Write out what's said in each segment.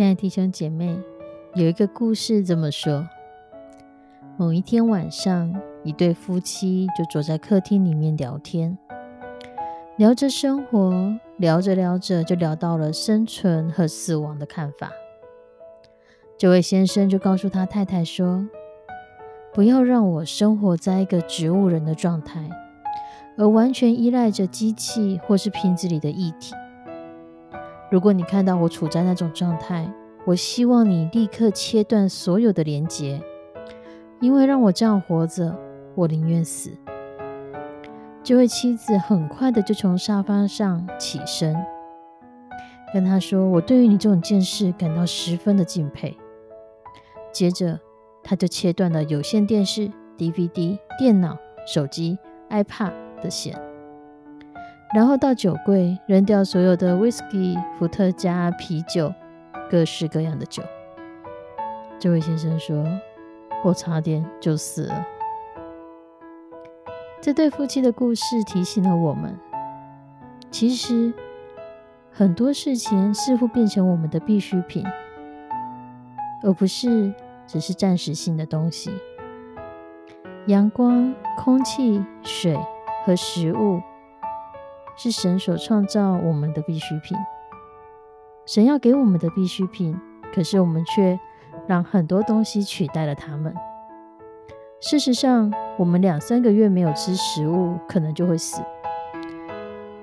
亲爱的弟兄姐妹，有一个故事这么说：某一天晚上，一对夫妻就坐在客厅里面聊天，聊着生活，聊着聊着就聊到了生存和死亡的看法。这位先生就告诉他太太说：“不要让我生活在一个植物人的状态，而完全依赖着机器或是瓶子里的液体。”如果你看到我处在那种状态，我希望你立刻切断所有的连结，因为让我这样活着，我宁愿死。这位妻子很快的就从沙发上起身，跟他说：“我对于你这种见识感到十分的敬佩。”接着，他就切断了有线电视、DVD、电脑、手机、iPad 的线。然后到酒柜扔掉所有的 whisky、伏特加、啤酒，各式各样的酒。这位先生说：“我差点就死了。”这对夫妻的故事提醒了我们，其实很多事情似乎变成我们的必需品，而不是只是暂时性的东西。阳光、空气、水和食物。是神所创造我们的必需品，神要给我们的必需品，可是我们却让很多东西取代了他们。事实上，我们两三个月没有吃食物，可能就会死；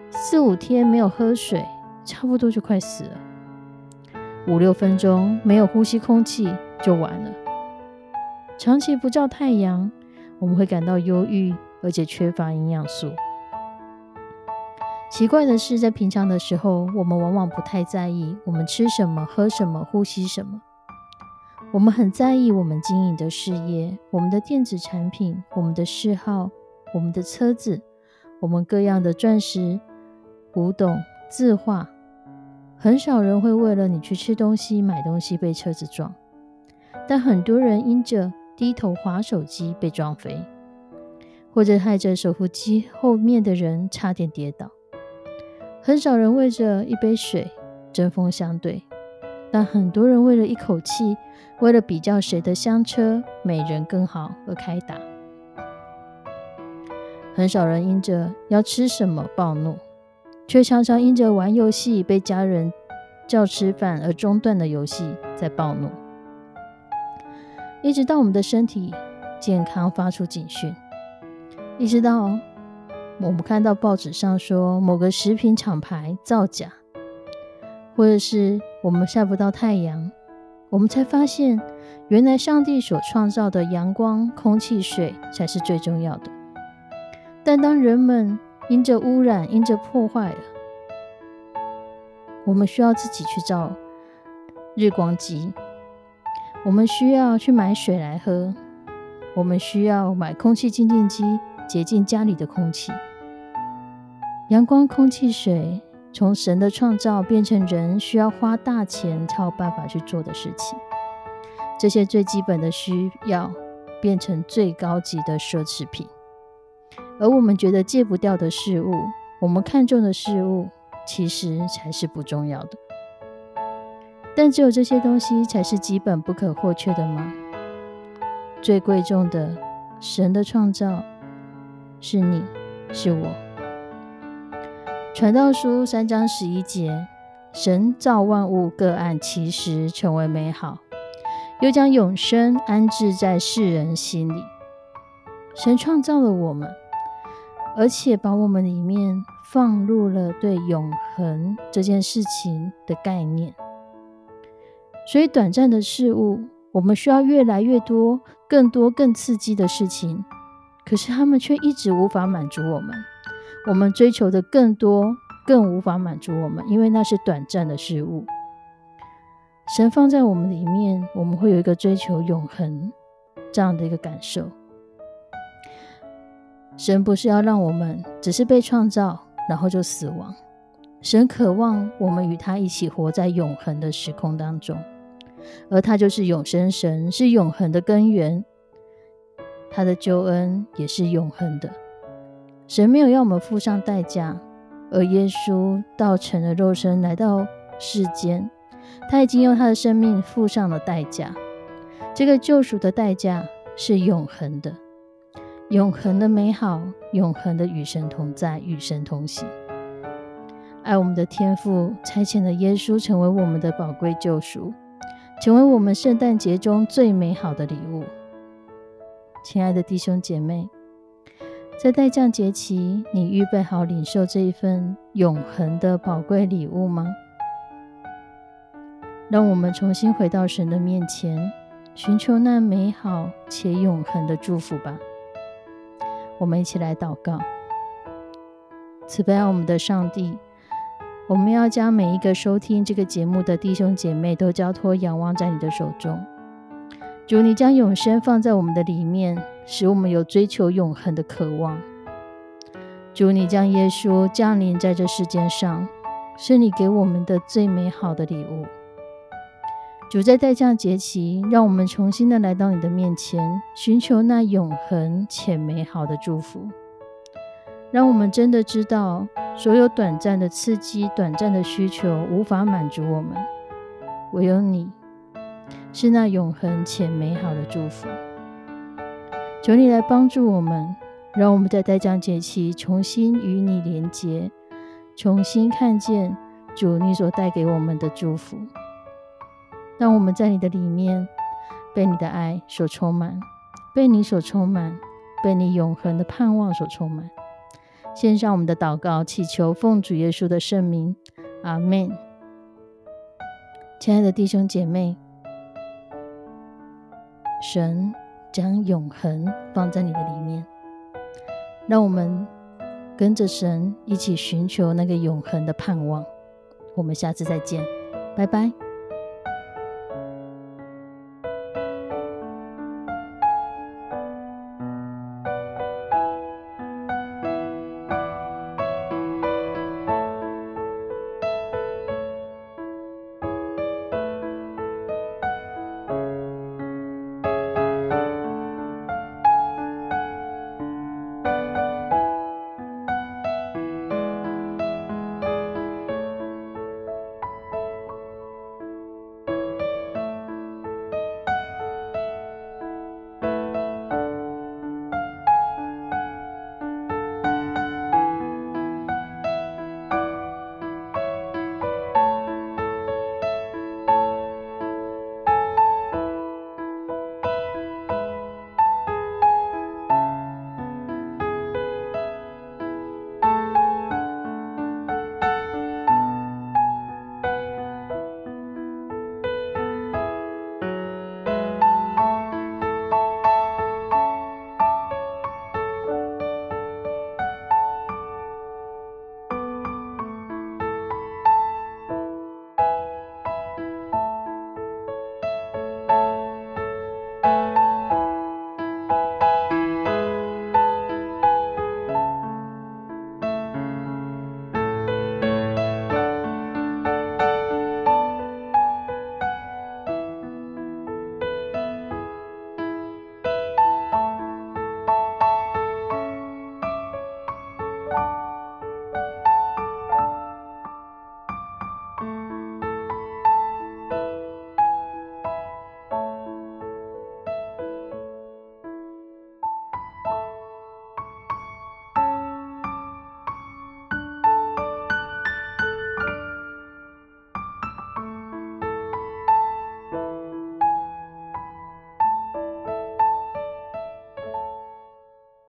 四五天没有喝水，差不多就快死了；五六分钟没有呼吸空气，就完了。长期不照太阳，我们会感到忧郁，而且缺乏营养素。奇怪的是，在平常的时候，我们往往不太在意我们吃什么、喝什么、呼吸什么。我们很在意我们经营的事业、我们的电子产品、我们的嗜好、我们的车子、我们各样的钻石、古董、字画。很少人会为了你去吃东西、买东西被车子撞，但很多人因着低头划手机被撞飞，或者害着手扶机后面的人差点跌倒。很少人为着一杯水针锋相对，但很多人为了一口气，为了比较谁的香车美人更好而开打。很少人因着要吃什么暴怒，却常常因着玩游戏被家人叫吃饭而中断的游戏在暴怒，一直到我们的身体健康发出警讯，一直到。我们看到报纸上说某个食品厂牌造假，或者是我们晒不到太阳，我们才发现原来上帝所创造的阳光、空气、水才是最重要的。但当人们因着污染、因着破坏了，我们需要自己去造日光机，我们需要去买水来喝，我们需要买空气净净机洁净家里的空气。阳光、空气、水，从神的创造变成人需要花大钱才有办法去做的事情。这些最基本的需要变成最高级的奢侈品，而我们觉得戒不掉的事物，我们看重的事物，其实才是不重要的。但只有这些东西才是基本不可或缺的吗？最贵重的，神的创造，是你是我。传道书三章十一节，神造万物各按其时成为美好，又将永生安置在世人心里。神创造了我们，而且把我们里面放入了对永恒这件事情的概念。所以，短暂的事物，我们需要越来越多、更多、更刺激的事情，可是他们却一直无法满足我们。我们追求的更多，更无法满足我们，因为那是短暂的事物。神放在我们里面，我们会有一个追求永恒这样的一个感受。神不是要让我们只是被创造，然后就死亡。神渴望我们与他一起活在永恒的时空当中，而他就是永生神，是永恒的根源。他的救恩也是永恒的。神没有要我们付上代价，而耶稣道成了肉身来到世间，他已经用他的生命付上了代价。这个救赎的代价是永恒的，永恒的美好，永恒的与神同在，与神同行。爱我们的天父差遣了耶稣成为我们的宝贵救赎，成为我们圣诞节中最美好的礼物。亲爱的弟兄姐妹。在待降节期，你预备好领受这一份永恒的宝贵礼物吗？让我们重新回到神的面前，寻求那美好且永恒的祝福吧。我们一起来祷告：慈悲我们的上帝，我们要将每一个收听这个节目的弟兄姐妹都交托仰望在你的手中。主，你将永生放在我们的里面，使我们有追求永恒的渴望。主，你将耶稣降临在这世间上，是你给我们的最美好的礼物。主，在待降节期，让我们重新的来到你的面前，寻求那永恒且美好的祝福。让我们真的知道，所有短暂的刺激、短暂的需求无法满足我们，唯有你。是那永恒且美好的祝福。求你来帮助我们，让我们在待降节期重新与你连结，重新看见主你所带给我们的祝福。让我们在你的里面被你的爱所充满，被你所充满，被你永恒的盼望所充满。献上我们的祷告，祈求奉主耶稣的圣名，阿门。亲爱的弟兄姐妹。神将永恒放在你的里面，让我们跟着神一起寻求那个永恒的盼望。我们下次再见，拜拜。